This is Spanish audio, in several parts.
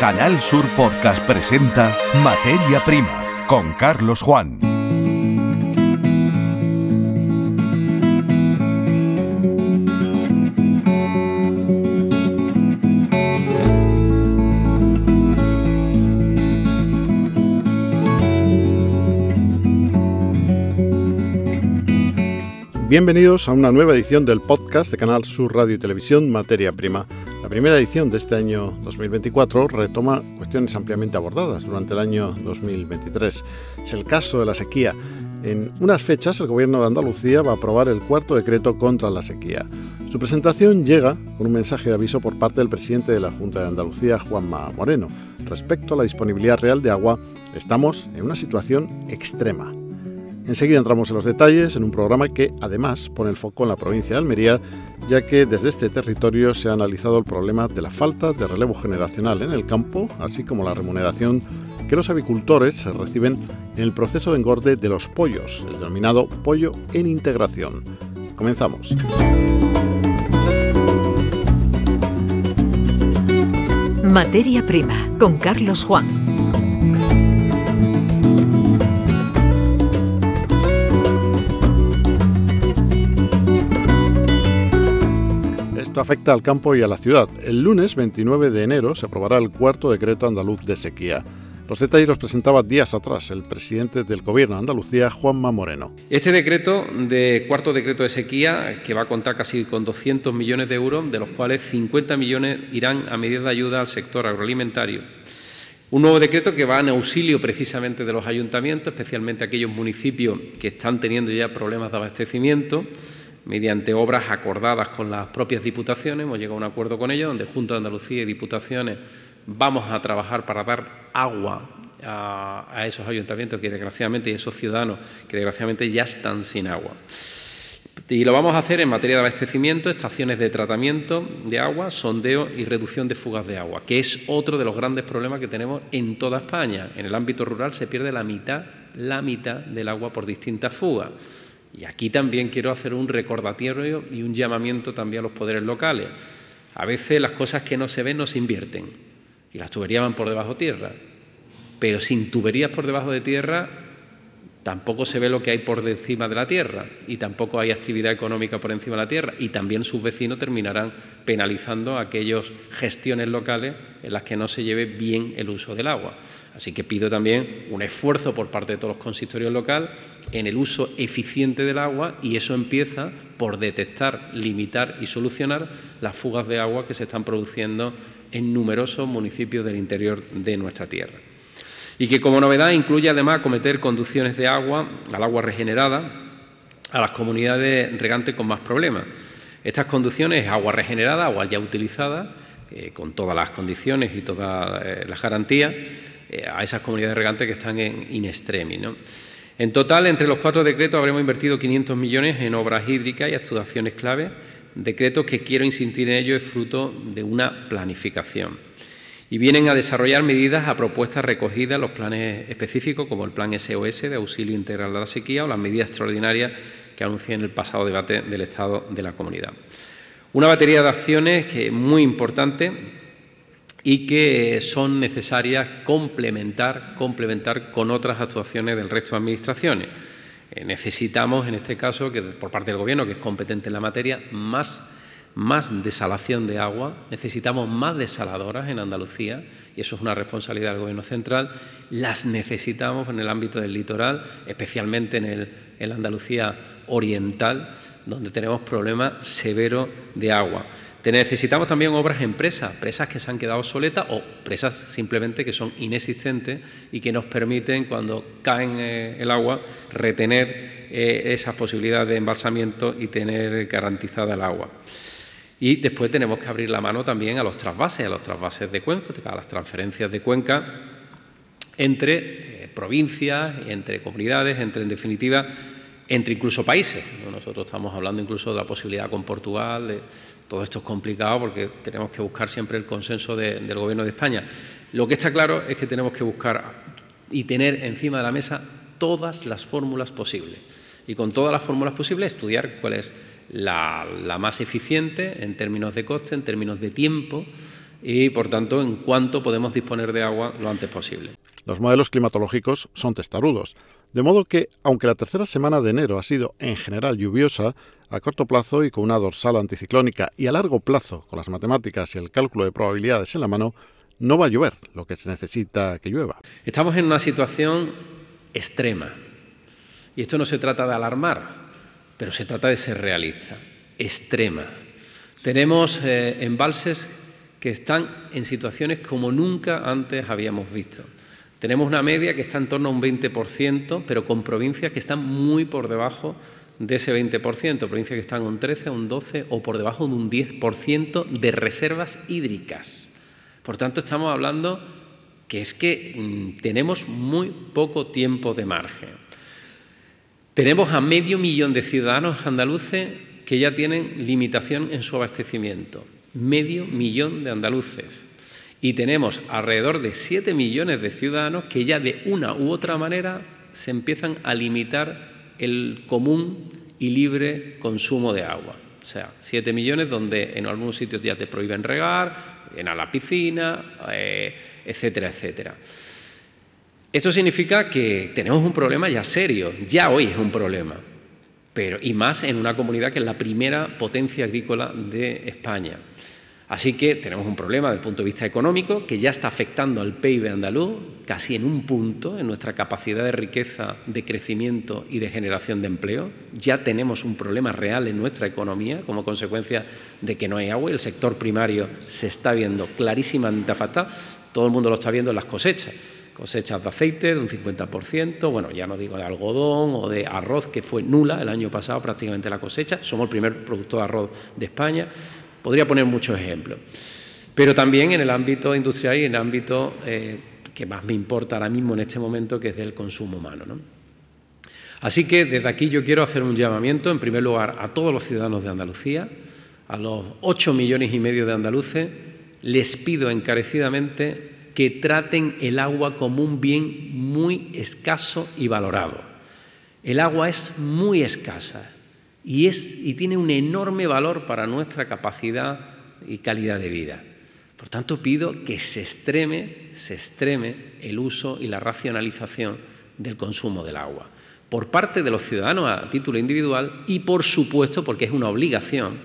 Canal Sur Podcast presenta Materia Prima con Carlos Juan. Bienvenidos a una nueva edición del podcast de Canal Sur Radio y Televisión Materia Prima. Primera edición de este año 2024 retoma cuestiones ampliamente abordadas durante el año 2023. Es el caso de la sequía. En unas fechas el Gobierno de Andalucía va a aprobar el cuarto decreto contra la sequía. Su presentación llega con un mensaje de aviso por parte del presidente de la Junta de Andalucía, Juanma Moreno. Respecto a la disponibilidad real de agua, estamos en una situación extrema. Enseguida entramos en los detalles en un programa que además pone el foco en la provincia de Almería, ya que desde este territorio se ha analizado el problema de la falta de relevo generacional en el campo, así como la remuneración que los avicultores reciben en el proceso de engorde de los pollos, el denominado pollo en integración. Comenzamos. Materia Prima con Carlos Juan. Afecta al campo y a la ciudad. El lunes 29 de enero se aprobará el cuarto decreto andaluz de sequía. Los detalles los presentaba días atrás el presidente del Gobierno de Andalucía, Juanma Moreno. Este decreto, de cuarto decreto de sequía, que va a contar casi con 200 millones de euros, de los cuales 50 millones irán a medidas de ayuda al sector agroalimentario. Un nuevo decreto que va en auxilio precisamente de los ayuntamientos, especialmente aquellos municipios que están teniendo ya problemas de abastecimiento mediante obras acordadas con las propias diputaciones, hemos llegado a un acuerdo con ellos, donde Junta de Andalucía y diputaciones vamos a trabajar para dar agua a, esos ayuntamientos que desgraciadamente y esos ciudadanos que desgraciadamente ya están sin agua. Y lo vamos a hacer en materia de abastecimiento, estaciones de tratamiento de agua, sondeo y reducción de fugas de agua, que es otro de los grandes problemas que tenemos en toda España. En el ámbito rural se pierde la mitad, la mitad del agua por distintas fugas. Y aquí también quiero hacer un recordatorio y un llamamiento también a los poderes locales. A veces las cosas que no se ven no se invierten y las tuberías van por debajo de tierra. Pero sin tuberías por debajo de tierra tampoco se ve lo que hay por encima de la tierra y tampoco hay actividad económica por encima de la tierra y también sus vecinos terminarán penalizando aquellas gestiones locales en las que no se lleve bien el uso del agua. Así que pido también un esfuerzo por parte de todos los consistorios locales en el uso eficiente del agua y eso empieza por detectar, limitar y solucionar las fugas de agua que se están produciendo en numerosos municipios del interior de nuestra tierra y que como novedad incluye además acometer conducciones de agua al agua regenerada a las comunidades regantes con más problemas. Estas conducciones, agua regenerada, agua ya utilizada, eh, con todas las condiciones y todas eh, las garantías, eh, a esas comunidades regantes que están en in extremis. En total, entre los cuatro decretos habremos invertido 500 millones en obras hídricas y actuaciones clave, decretos que quiero insistir en ello es fruto de una planificación y vienen a desarrollar medidas a propuestas recogidas en los planes específicos, como el Plan SOS de auxilio integral de la sequía o las medidas extraordinarias que anuncié en el pasado debate del Estado de la Comunidad. Una batería de acciones que es muy importante y que son necesarias complementar, complementar con otras actuaciones del resto de administraciones. Eh, necesitamos, en este caso, que por parte del Gobierno, que es competente en la materia, más más desalación de agua, necesitamos más desaladoras en Andalucía y eso es una responsabilidad del Gobierno central. Las necesitamos en el ámbito del litoral, especialmente en, el, la Andalucía oriental, donde tenemos problemas severos de agua. Necesitamos también obras en presas, presas que se han quedado soletas o presas simplemente que son inexistentes y que nos permiten, cuando caen eh, el agua, retener eh, esas posibilidades de embalsamiento y tener garantizada el agua. Y después tenemos que abrir la mano también a los trasvases, a los trasvases de cuenca, a las transferencias de cuenca entre eh, provincias, entre comunidades, entre, en definitiva, entre incluso países. Nosotros estamos hablando incluso de la posibilidad con Portugal, de, todo esto es complicado porque tenemos que buscar siempre el consenso del Gobierno de España. Lo que está claro es que tenemos que buscar y tener encima de la mesa todas las fórmulas posibles. Y con todas las fórmulas posibles estudiar cuál es la, más eficiente en términos de coste, en términos de tiempo, y, por tanto, en cuánto podemos disponer de agua lo antes posible. Los modelos climatológicos son testarudos, de modo que, aunque la tercera semana de enero ha sido en general lluviosa, a corto plazo y con una dorsal anticiclónica y a largo plazo con las matemáticas y el cálculo de probabilidades en la mano, no va a llover lo que se necesita que llueva. Estamos en una situación extrema. Y esto no se trata de alarmar, pero se trata de ser realista. Extrema. Tenemos eh, embalses que están en situaciones como nunca antes habíamos visto. Tenemos una media que está en torno a un 20%, pero con provincias que están muy por debajo de ese 20%, provincias que están un 13, un 12 o por debajo de un 10% de reservas hídricas. Por tanto, estamos hablando que es que mm, tenemos muy poco tiempo de margen. Tenemos a medio millón de ciudadanos andaluces que ya tienen limitación en su abastecimiento. Medio millón de andaluces. Y tenemos alrededor de 7 millones de ciudadanos que ya de una u otra manera se empiezan a limitar el común y libre consumo de agua. O sea, 7 millones donde en algunos sitios ya te prohíben regar, en la piscina, eh, etcétera, etcétera. Esto significa que tenemos un problema ya serio, ya hoy es un problema, pero, y más en una comunidad que es la primera potencia agrícola de España. Así que tenemos un problema desde el punto de vista económico que ya está afectando al PIB andaluz casi en un punto, en nuestra capacidad de riqueza, de crecimiento y de generación de empleo. Ya tenemos un problema real en nuestra economía como consecuencia de que no hay agua y el sector primario se está viendo clarísimamente afectado. Todo el mundo lo está viendo en las cosechas. Cosechas de aceite de un 50%, bueno, ya no digo de algodón o de arroz, que fue nula el año pasado prácticamente la cosecha. Somos el primer productor de arroz de España. Podría poner muchos ejemplos. Pero también en el ámbito industrial y en el ámbito eh, que más me importa ahora mismo en este momento, que es del consumo humano. Así que desde aquí yo quiero hacer un llamamiento, en primer lugar, a todos los ciudadanos de Andalucía, a los ocho millones y medio de andaluces, les pido encarecidamente que traten el agua como un bien muy escaso y valorado. El agua es muy escasa y, tiene un enorme valor para nuestra capacidad y calidad de vida. Por tanto, pido que se extreme, se extreme el uso y la racionalización del consumo del agua por parte de los ciudadanos a título individual y, por supuesto, porque es una obligación,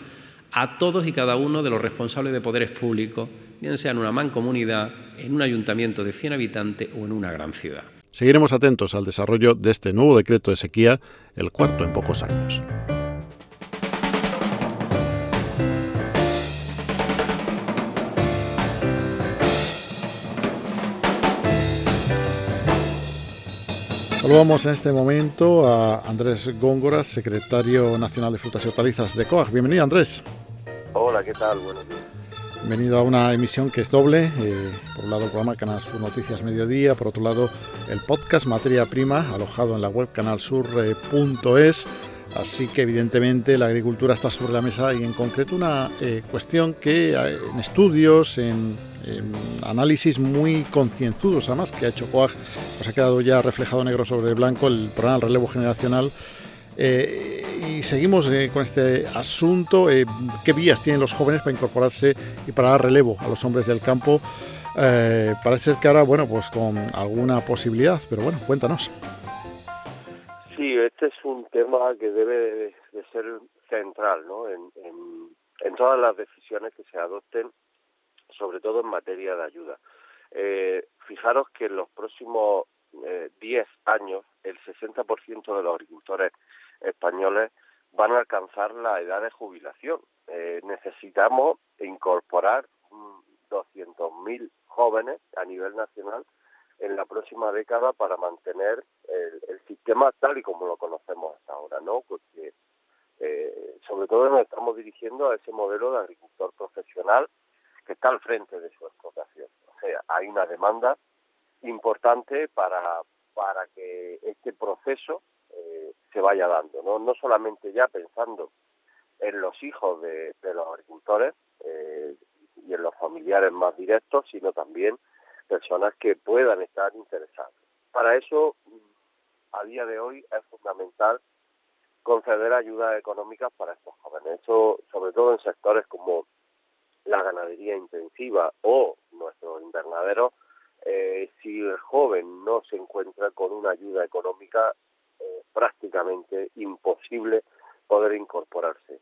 a todos y cada uno de los responsables de poderes públicos, bien sea en una mancomunidad, en un ayuntamiento de 100 habitantes o en una gran ciudad. Seguiremos atentos al desarrollo de este nuevo decreto de sequía, el cuarto en pocos años. Saludamos en este momento a Andrés Góngora, secretario nacional de Frutas y Hortalizas de COAG. Bienvenido, Andrés. Hola, ¿qué tal? Buenos días. Bienvenido a una emisión que es doble. Eh, por un lado, el programa Canal Sur Noticias Mediodía. Por otro lado, el podcast Materia Prima, alojado en la web canalsur.es. Así que, evidentemente, la agricultura está sobre la mesa y, en concreto, una eh, cuestión que eh, en estudios, en análisis muy concienzudos, además, que ha hecho COAG, pues ha quedado ya reflejado negro sobre blanco el programa del relevo generacional. Eh, y seguimos eh, con este asunto, eh, qué vías tienen los jóvenes para incorporarse y para dar relevo a los hombres del campo. parece que ahora, bueno, pues con alguna posibilidad, pero bueno, cuéntanos. Sí, este es un tema que debe de ser central ¿no? en, en todas las decisiones que se adopten sobre todo en materia de ayuda. Eh, fijaros que en los próximos 10 eh, años el 60% de los agricultores españoles van a alcanzar la edad de jubilación. Eh, necesitamos incorporar 200.000 jóvenes a nivel nacional en la próxima década para mantener el, el, sistema tal y como lo conocemos hasta ahora, ¿no? Porque eh, sobre todo nos estamos dirigiendo a ese modelo de agricultor profesional que está al frente de su explotación. O sea, hay una demanda importante para, para que este proceso eh, se vaya dando, ¿no? no solamente ya pensando en los hijos de, los agricultores eh, y en los familiares más directos, sino también personas que puedan estar interesadas. Para eso, a día de hoy, es fundamental conceder ayudas económicas para estos jóvenes. Eso, sobre todo en sectores como la ganadería intensiva o nuestros invernaderos, eh, si el joven no se encuentra con una ayuda económica, eh, prácticamente imposible poder incorporarse.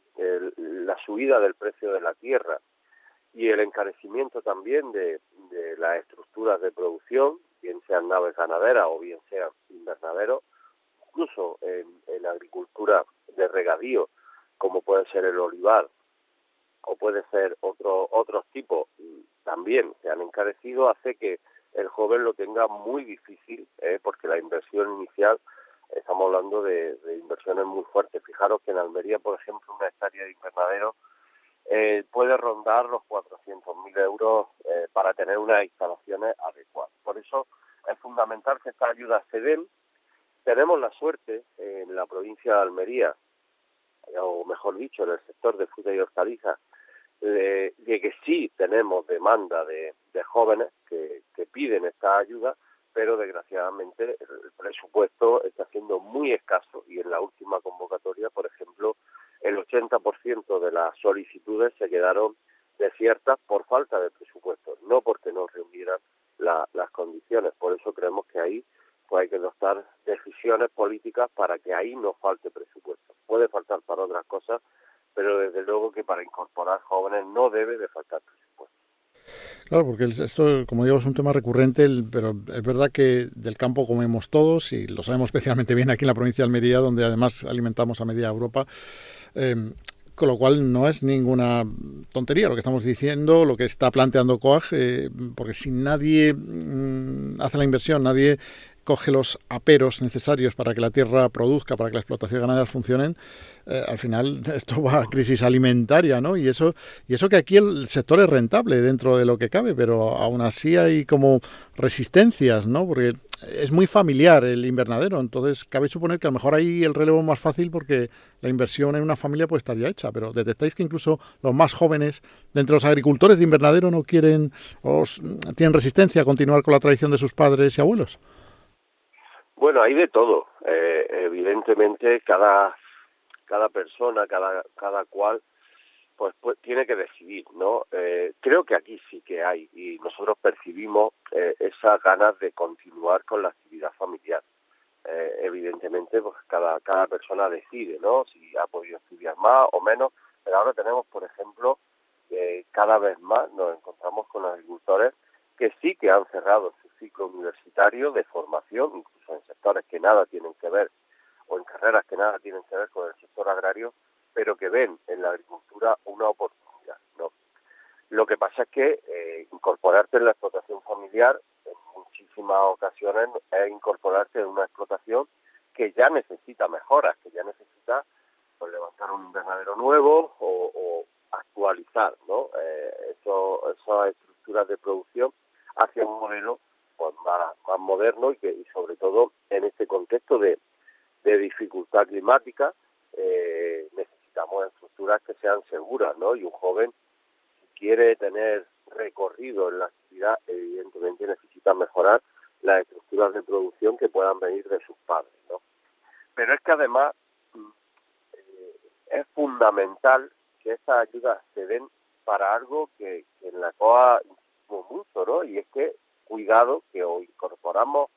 la subida del precio de la tierra y el encarecimiento también de, las estructuras de producción, bien sean naves ganaderas o bien sean invernaderos, incluso en, en agricultura de regadío, como puede ser el olivar o puede ser otro, otros tipos, también se han encarecido, hace que el joven lo tenga muy difícil, ¿eh? porque la inversión inicial, estamos hablando de, inversiones muy fuertes. Fijaros que en Almería, por ejemplo, una hectárea de invernadero eh, puede rondar los 400.000 euros eh, para tener unas instalaciones adecuadas. Por eso es fundamental que estas ayudas se den. Tenemos la suerte en la provincia de Almería, o mejor dicho, en el sector de fruta y hortalizas, de, que sí tenemos demanda de, jóvenes que, piden esta ayuda, pero desgraciadamente el presupuesto está siendo muy escaso y en la última convocatoria, por ejemplo, el 80% de las solicitudes se quedaron desiertas por falta de presupuesto, no porque no reunieran las condiciones. Por eso creemos que ahí pues hay que adoptar decisiones políticas para que ahí no falte presupuesto. Puede faltar para otras cosas, pero desde luego que para incorporar jóvenes no debe de faltar presupuesto. Claro, porque esto, como digo, es un tema recurrente, pero es verdad que del campo comemos todos y lo sabemos especialmente bien aquí en la provincia de Almería, donde además alimentamos a media Europa. Em, con lo cual no es ninguna tontería lo que estamos diciendo, lo que está planteando COAG, eh, porque si nadie mm, hace la inversión, nadie coge los aperos necesarios para que la tierra produzca, para que la explotación ganadera funcionen, eh, al final esto va a crisis alimentaria, ¿no? Y eso, y eso que aquí el sector es rentable dentro de lo que cabe, pero aún así hay como resistencias, ¿no? Porque es muy familiar el invernadero, entonces cabe suponer que a lo mejor ahí el relevo es más fácil porque la inversión en una familia puede estar ya hecha, pero detectáis que incluso los más jóvenes dentro de los agricultores de invernadero no quieren o tienen resistencia a continuar con la tradición de sus padres y abuelos. Bueno, hay de todo. Eh, evidentemente, cada cada persona, cada cada cual, pues, pues tiene que decidir, ¿no? Eh, creo que aquí sí que hay y nosotros percibimos eh, esas ganas de continuar con la actividad familiar. Eh, evidentemente, pues cada cada persona decide, ¿no? Si ha podido estudiar más o menos. Pero ahora tenemos, por ejemplo, cada vez más nos encontramos con agricultores que sí que han cerrado ciclo universitario de formación, incluso en sectores que nada tienen que ver o en carreras que nada tienen que ver con el sector agrario, pero que ven en la agricultura una oportunidad. ¿no? Lo que pasa es que eh, incorporarte en la explotación familiar en muchísimas ocasiones es incorporarte en una explotación que ya necesita mejoras, que ya necesita pues, levantar un invernadero nuevo o, actualizar ¿no? Eh, esas estructuras de producción hacia un modelo más, moderno y que y sobre todo en este contexto de, de dificultad climática eh, necesitamos estructuras que sean seguras, ¿no? Y un joven si quiere tener recorrido en la actividad, evidentemente necesita mejorar las estructuras de producción que puedan venir de sus padres, ¿no? Pero es que además mm, eh, es fundamental que estas ayudas se den para algo que, que en la COA mucho, ¿no? Y es que cuidado que o incorporamos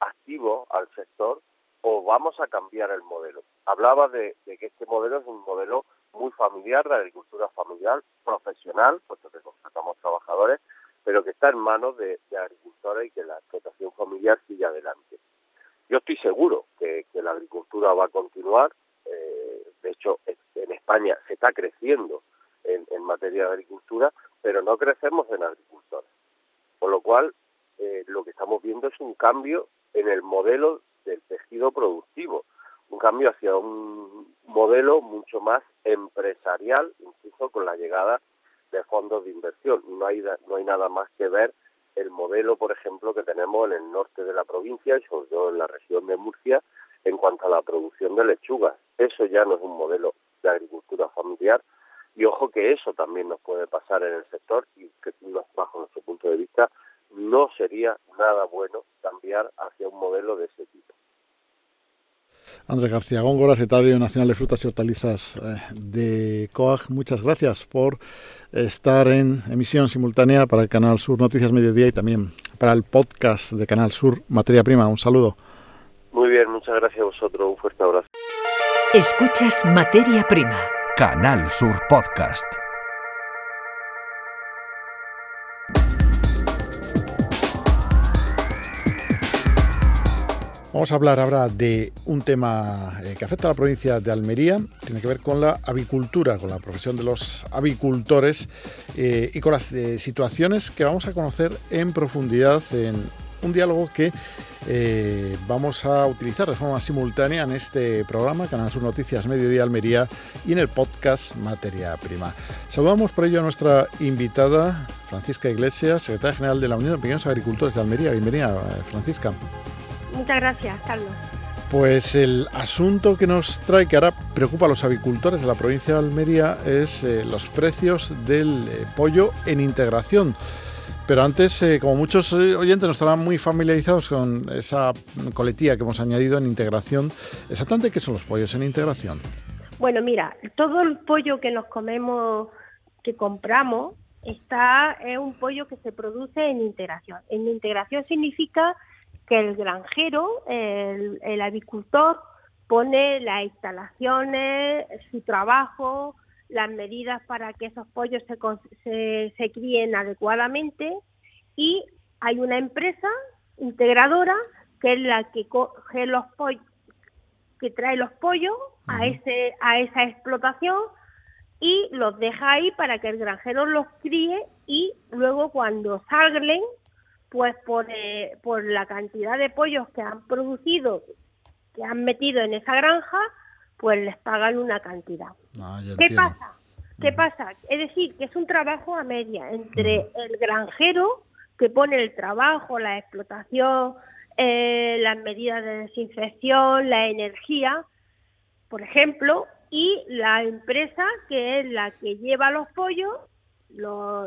activos al sector o vamos a cambiar el modelo. Hablaba de, que este modelo es un modelo muy familiar, de agricultura familiar, profesional, puesto que contratamos trabajadores, pero que está en manos de, agricultores y que la explotación familiar sigue adelante. Yo estoy seguro que, la agricultura va a continuar, eh, de hecho en España se está creciendo en, en materia de agricultura, pero no crecemos en agricultores. Por lo cual, eh, lo que estamos viendo es un cambio en el modelo del tejido productivo, un cambio hacia un modelo mucho más empresarial, incluso con la llegada de fondos de inversión. No hay, no hay nada más que ver el modelo, por ejemplo, que tenemos en el norte de la provincia y sobre todo en la región de Murcia en cuanto a la producción de lechugas. Eso ya no es un modelo de agricultura familiar, y ojo que eso también nos puede pasar en el sector y que bajo nuestro punto de vista no sería nada bueno cambiar hacia un modelo de ese tipo. Andrés García Góngora, secretario nacional de Frutas y Hortalizas eh, de COAG, muchas gracias por estar en emisión simultánea para el Canal Sur Noticias Mediodía y también para el podcast de Canal Sur Materia Prima. Un saludo. Muy bien, muchas gracias a vosotros. Un fuerte abrazo. Escuchas Materia Prima. Canal Sur Podcast. Vamos a hablar ahora de un tema eh, que afecta a la provincia de Almería, tiene que ver con la avicultura, con la profesión de los avicultores eh, y con las eh, situaciones que vamos a conocer en profundidad en un diálogo que vamos a utilizar de forma simultánea en este programa, Canal Sur Noticias Mediodía Almería y en el podcast Materia Prima. Saludamos por ello a nuestra invitada, Francisca Iglesias, secretaria general de la Unión de Pequeños Agricultores de Almería. Bienvenida, Francisca. Muchas gracias, Carlos. Pues el asunto que nos trae, que ahora preocupa a los avicultores de la provincia de Almería, es eh, los precios del eh, pollo en integración. Pero antes, eh, como muchos oyentes no estarán muy familiarizados con esa coletilla que hemos añadido en integración, exactamente qué son los pollos en integración. Bueno, mira, todo el pollo que nos comemos, que compramos, está es un pollo que se produce en integración. En integración significa que el granjero, el, avicultor, pone las instalaciones, su trabajo, las medidas para que esos pollos se, se, críen adecuadamente y hay una empresa integradora que es la que coge los pollos que trae los pollos a ese a esa explotación y los deja ahí para que el granjero los críe y luego cuando salgan pues por, eh, por la cantidad de pollos que han producido, que han metido en esa granja, pues les pagan una cantidad. Ah, ¿Qué pasa? ¿Qué pasa? Es decir, que es un trabajo a media entre el granjero que pone el trabajo, la explotación, eh, las medidas de desinfección, la energía, por ejemplo, y la empresa que es la que lleva los pollos lo,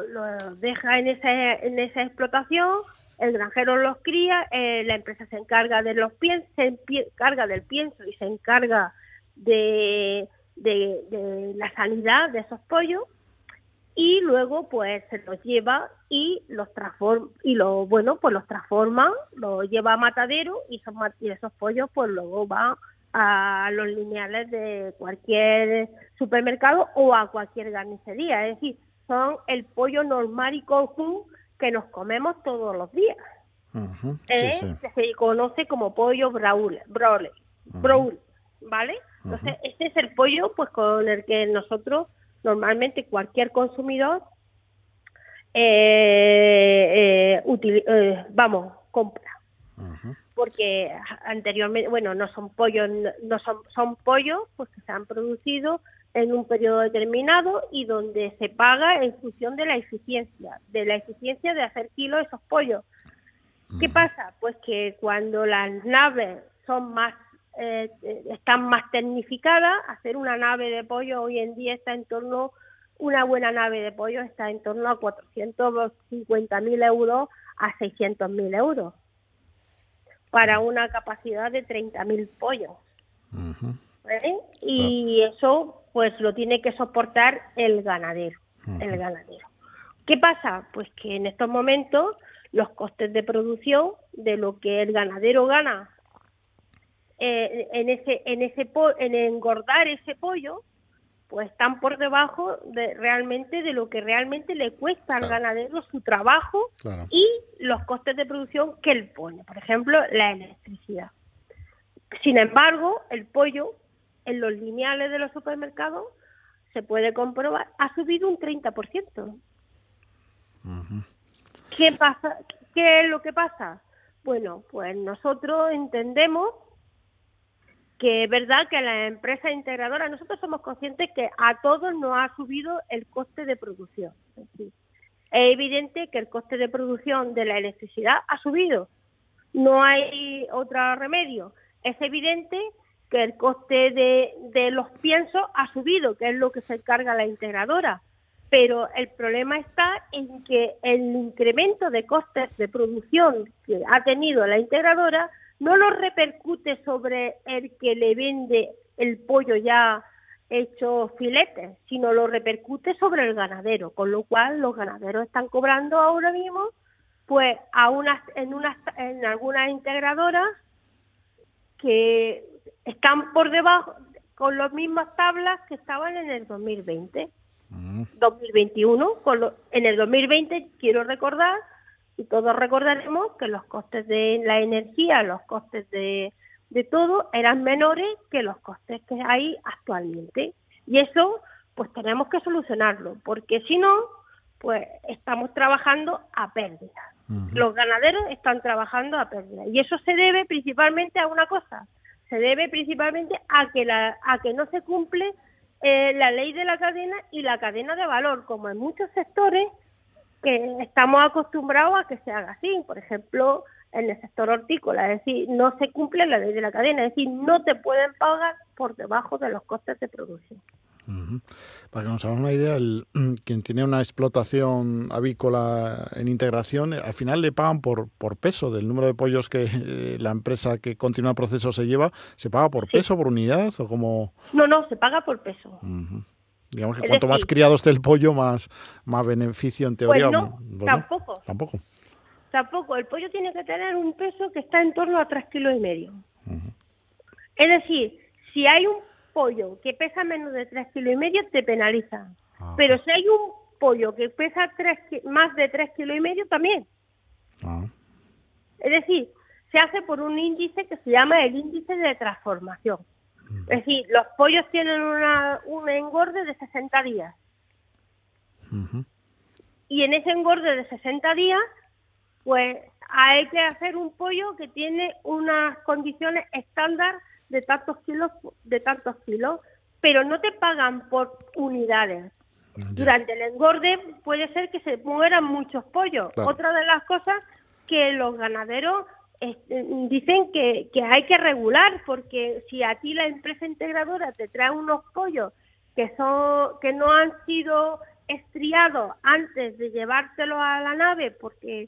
deja en esa, en esa explotación, el granjero los cría, eh, la empresa se encarga de los se encarga del pienso y se encarga de, de, la sanidad de esos pollos y luego pues se los lleva y los transforma y lo bueno pues los transforma, los lleva a matadero y esos, y esos pollos pues luego van a los lineales de cualquier supermercado o a cualquier carnicería, es decir, son el pollo normal y común que nos comemos todos los días. ¿eh? Que se conoce como pollo braule, broble, ¿vale? Entonces, este es el pollo pues con el que nosotros normalmente cualquier consumidor eh, eh, vamos, compra. Porque anteriormente, bueno, no son pollos, no son, son pollos pues que se han producido en un periodo determinado y donde se paga en función de la eficiencia, de la eficiencia de hacer kilos esos pollos. ¿Qué mm. pasa? Pues que cuando las naves son más eh, están más tecnificadas, hacer una nave de pollo hoy en día está en torno una buena nave de pollo está en torno a 450.000 euros a 600.000 euros para una capacidad de 30.000 pollos. ¿Eh? Y eso pues lo tiene que soportar el ganadero, el ganadero. ¿Qué pasa? Pues que en estos momentos los costes de producción de lo que el ganadero gana eh, en ese en ese en engordar ese pollo pues están por debajo de realmente de lo que realmente le cuesta al ganadero su trabajo y los costes de producción que él pone, por ejemplo, la electricidad. Sin embargo, el pollo en los lineales de los supermercados se puede comprobar, ha subido un 30%. ¿Qué pasa? ¿Qué es lo que pasa? Bueno, pues nosotros entendemos que es verdad que la empresa integradora, nosotros somos conscientes que a todos nos ha subido el coste de producción. Es, evidente que el coste de producción de la electricidad ha subido. No hay otro remedio. Es evidente que el coste de, de los piensos ha subido, que es lo que se encarga la integradora. Pero el problema está en que el incremento de costes de producción que ha tenido la integradora no lo repercute sobre el que le vende el pollo ya hecho filetes, sino lo repercute sobre el ganadero, con lo cual los ganaderos están cobrando ahora mismo, pues a unas, en unas, en algunas integradoras que están por debajo, con las mismas tablas que estaban en el 2020. 2021, con en el 2020 quiero recordar, y todos recordaremos que los costes de la energía, los costes de, de todo eran menores que los costes que hay actualmente. Y eso pues tenemos que solucionarlo, porque si no, pues estamos trabajando a pérdida. Los ganaderos están trabajando a pérdida. Y eso se debe principalmente a una cosa, se debe principalmente a que, la, a que no se cumple eh, la ley de la cadena y la cadena de valor, como en muchos sectores que estamos acostumbrados a que se haga así. Por ejemplo, en el sector hortícola, es decir, no se cumple la ley de la cadena, es decir, no te pueden pagar por debajo de los costes de producción. Para que nos hagamos una idea, el, quien tiene una explotación avícola en integración, al final le pagan por, por peso del número de pollos que eh, la empresa que continúa el proceso se lleva, ¿se paga por peso, por unidad o como...? No, no, se paga por peso. Digamos que cuanto más criado esté el pollo, más, más beneficio en teoría. Pues no, tampoco. Tampoco. Tampoco. El pollo tiene que tener un peso que está en torno a tres kilos y medio. Es decir, si hay un pollo que pesa menos de tres kilos y medio, te penalizan. Pero si hay un pollo que pesa tres, más de tres kilos y medio, también. Ah. Es decir, se hace por un índice que se llama el índice de transformación. Es decir, los pollos tienen una, un engorde de 60 días. Y en ese engorde de 60 días, pues hay que hacer un pollo que tiene unas condiciones estándar de tantos kilos, de tantos kilos, pero no te pagan por unidades. Durante el engorde puede ser que se mueran muchos pollos. Otra de las cosas que los ganaderos dicen que, que hay que regular, porque si a ti la empresa integradora te trae unos pollos que, son, que no han sido estriados antes de llevártelos a la nave, porque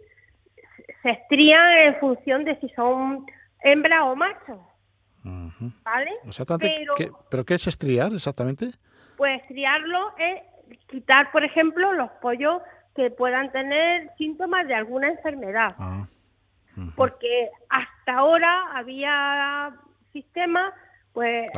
se estrían en función de si son hembra o macho. ¿Vale? pero, ¿qué, ¿Pero qué es estriar exactamente? Pues estriarlo es quitar, por ejemplo, los pollos que puedan tener síntomas de alguna enfermedad. Porque hasta ahora había sistemas pues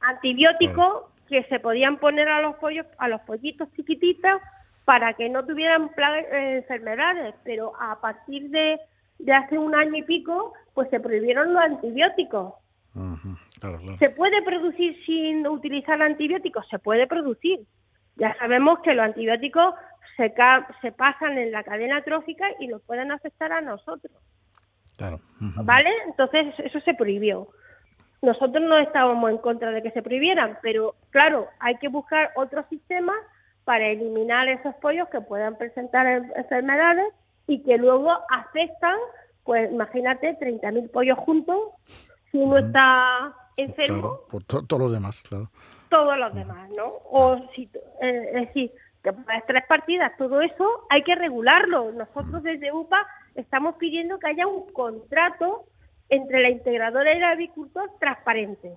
antibióticos que se podían poner a los pollos a los pollitos chiquititos para que no tuvieran eh, enfermedades pero a partir de, de hace un año y pico pues se prohibieron los antibióticos ¿Se puede producir sin utilizar antibióticos? Se puede producir. Ya sabemos que los antibióticos se, se pasan en la cadena trófica y nos pueden afectar a nosotros. ¿Vale? Entonces eso se prohibió. Nosotros no estábamos en contra de que se prohibieran, pero claro, hay que buscar otro sistema para eliminar esos pollos que puedan presentar enfermedades y que luego afectan, pues imagínate, 30.000 pollos juntos, si uno está enfermo. por todos los demás, claro. Todos los demás, ¿no? O si, eh, es decir, que tres partidas, todo eso hay que regularlo. Nosotros desde UPA estamos pidiendo que haya un contrato entre la integradora y el agricultor transparente,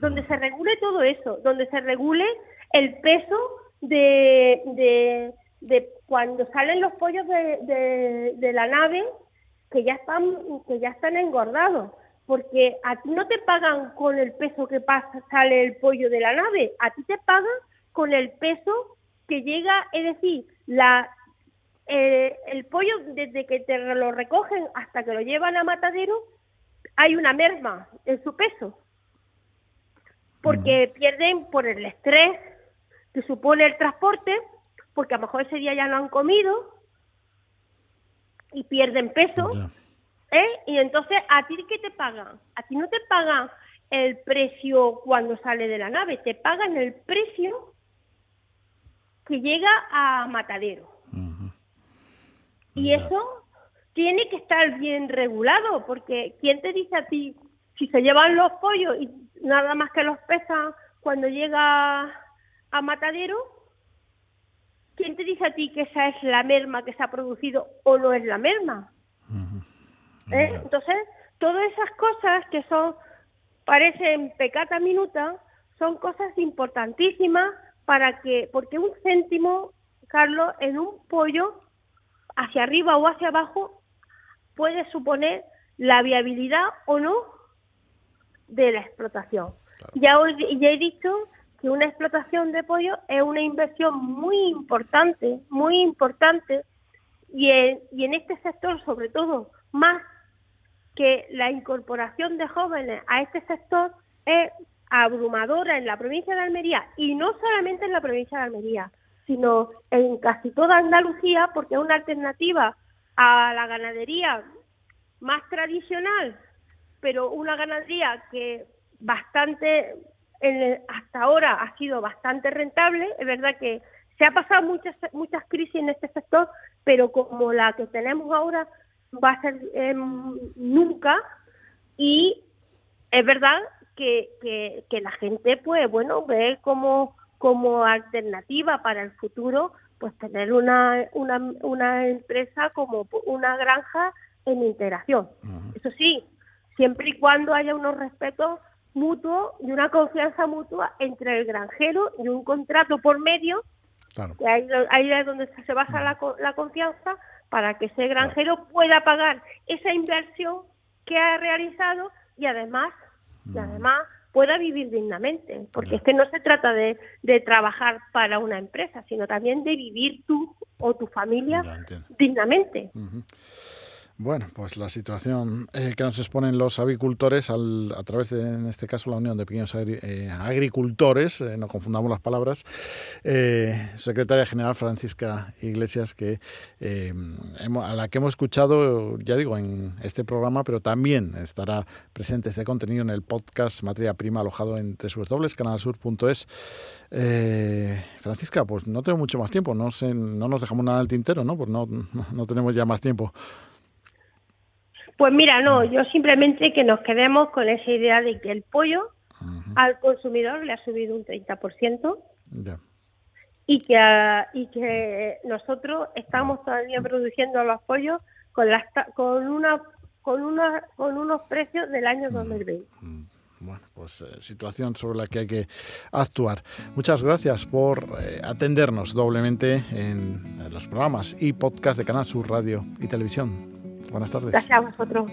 donde se regule todo eso, donde se regule el peso de, de, cuando salen los pollos de, de, la nave que ya están que ya están engordados porque a ti no te pagan con el peso que pasa sale el pollo de la nave a ti te pagan con el peso que llega es decir la eh, el pollo, desde que te lo recogen hasta que lo llevan a matadero, hay una merma en su peso. Porque pierden por el estrés que supone el transporte, porque a lo mejor ese día ya no han comido y pierden peso. ¿eh? Y entonces, ¿a ti qué te pagan? A ti no te pagan el precio cuando sale de la nave, te pagan el precio que llega a matadero. Y eso tiene que estar bien regulado, porque ¿quién te dice a ti si se llevan los pollos y nada más que los pesan cuando llega a matadero? ¿Quién te dice a ti que esa es la merma que se ha producido o no es la merma? ¿Eh? Entonces, todas esas cosas que son, parecen pecata minuta, son cosas importantísimas para que, porque un céntimo, Carlos, en un pollo, hacia arriba o hacia abajo, puede suponer la viabilidad o no de la explotación. Ya, ya he dicho que una explotación de pollo es una inversión muy importante, muy importante, y en, y en este sector, sobre todo, más que la incorporación de jóvenes a este sector es abrumadora en la provincia de Almería, y no solamente en la provincia de Almería, sino en casi toda Andalucía, porque es una alternativa a la ganadería más tradicional, pero una ganadería que bastante hasta ahora ha sido bastante rentable. Es verdad que se ha pasado muchas muchas crisis en este sector, pero como la que tenemos ahora va a ser em, nunca y es verdad que, que, la gente pues bueno ve como como alternativa para el futuro pues tener una, una, una empresa como una granja en integración. Eso sí, siempre y cuando haya unos respetos mutuo y una confianza mutua entre el granjero y un contrato por medio, que ahí, es donde se basa la, la, confianza, para que ese granjero pueda pagar esa inversión que ha realizado y además, y además pueda vivir dignamente, porque es que no se trata de, de, trabajar para una empresa, sino también de vivir tú o tu familia dignamente. Bueno, pues la situación eh, que nos exponen los agricultores al, a través de, en este caso, la Unión de Pequeños eh, Agricultores, eh, no confundamos las palabras, secretaria general Francisca Iglesias, que a la que hemos escuchado, ya digo, en este programa, pero también estará presente este contenido en el podcast Materia Prima alojado en www.canalsur.es. Francisca, pues no tengo mucho más tiempo, no, sé, no nos dejamos nada al tintero, ¿no? Pues no, no tenemos ya más tiempo. Pues mira, no, yo simplemente que nos quedemos con esa idea de que el pollo al consumidor le ha subido un 30%. Y que, y que nosotros estamos todavía produciendo los pollos con, las, con, una, con, una, con unos precios del año 2020. Bueno, pues eh, situación sobre la que hay que actuar. Muchas gracias por eh, atendernos doblemente en, en los programas y podcast de Canal Sur Radio y Televisión. Buenas tardes. Gracias a vosotros.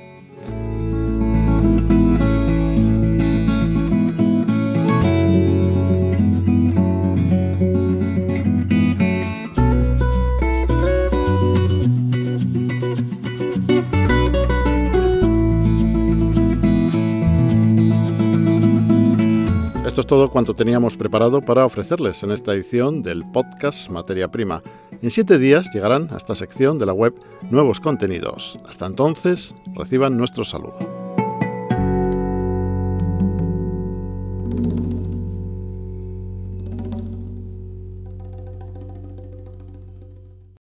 Todo cuanto teníamos preparado para ofrecerles en esta edición del podcast Materia Prima. En siete días llegarán a esta sección de la web nuevos contenidos. Hasta entonces, reciban nuestro saludo.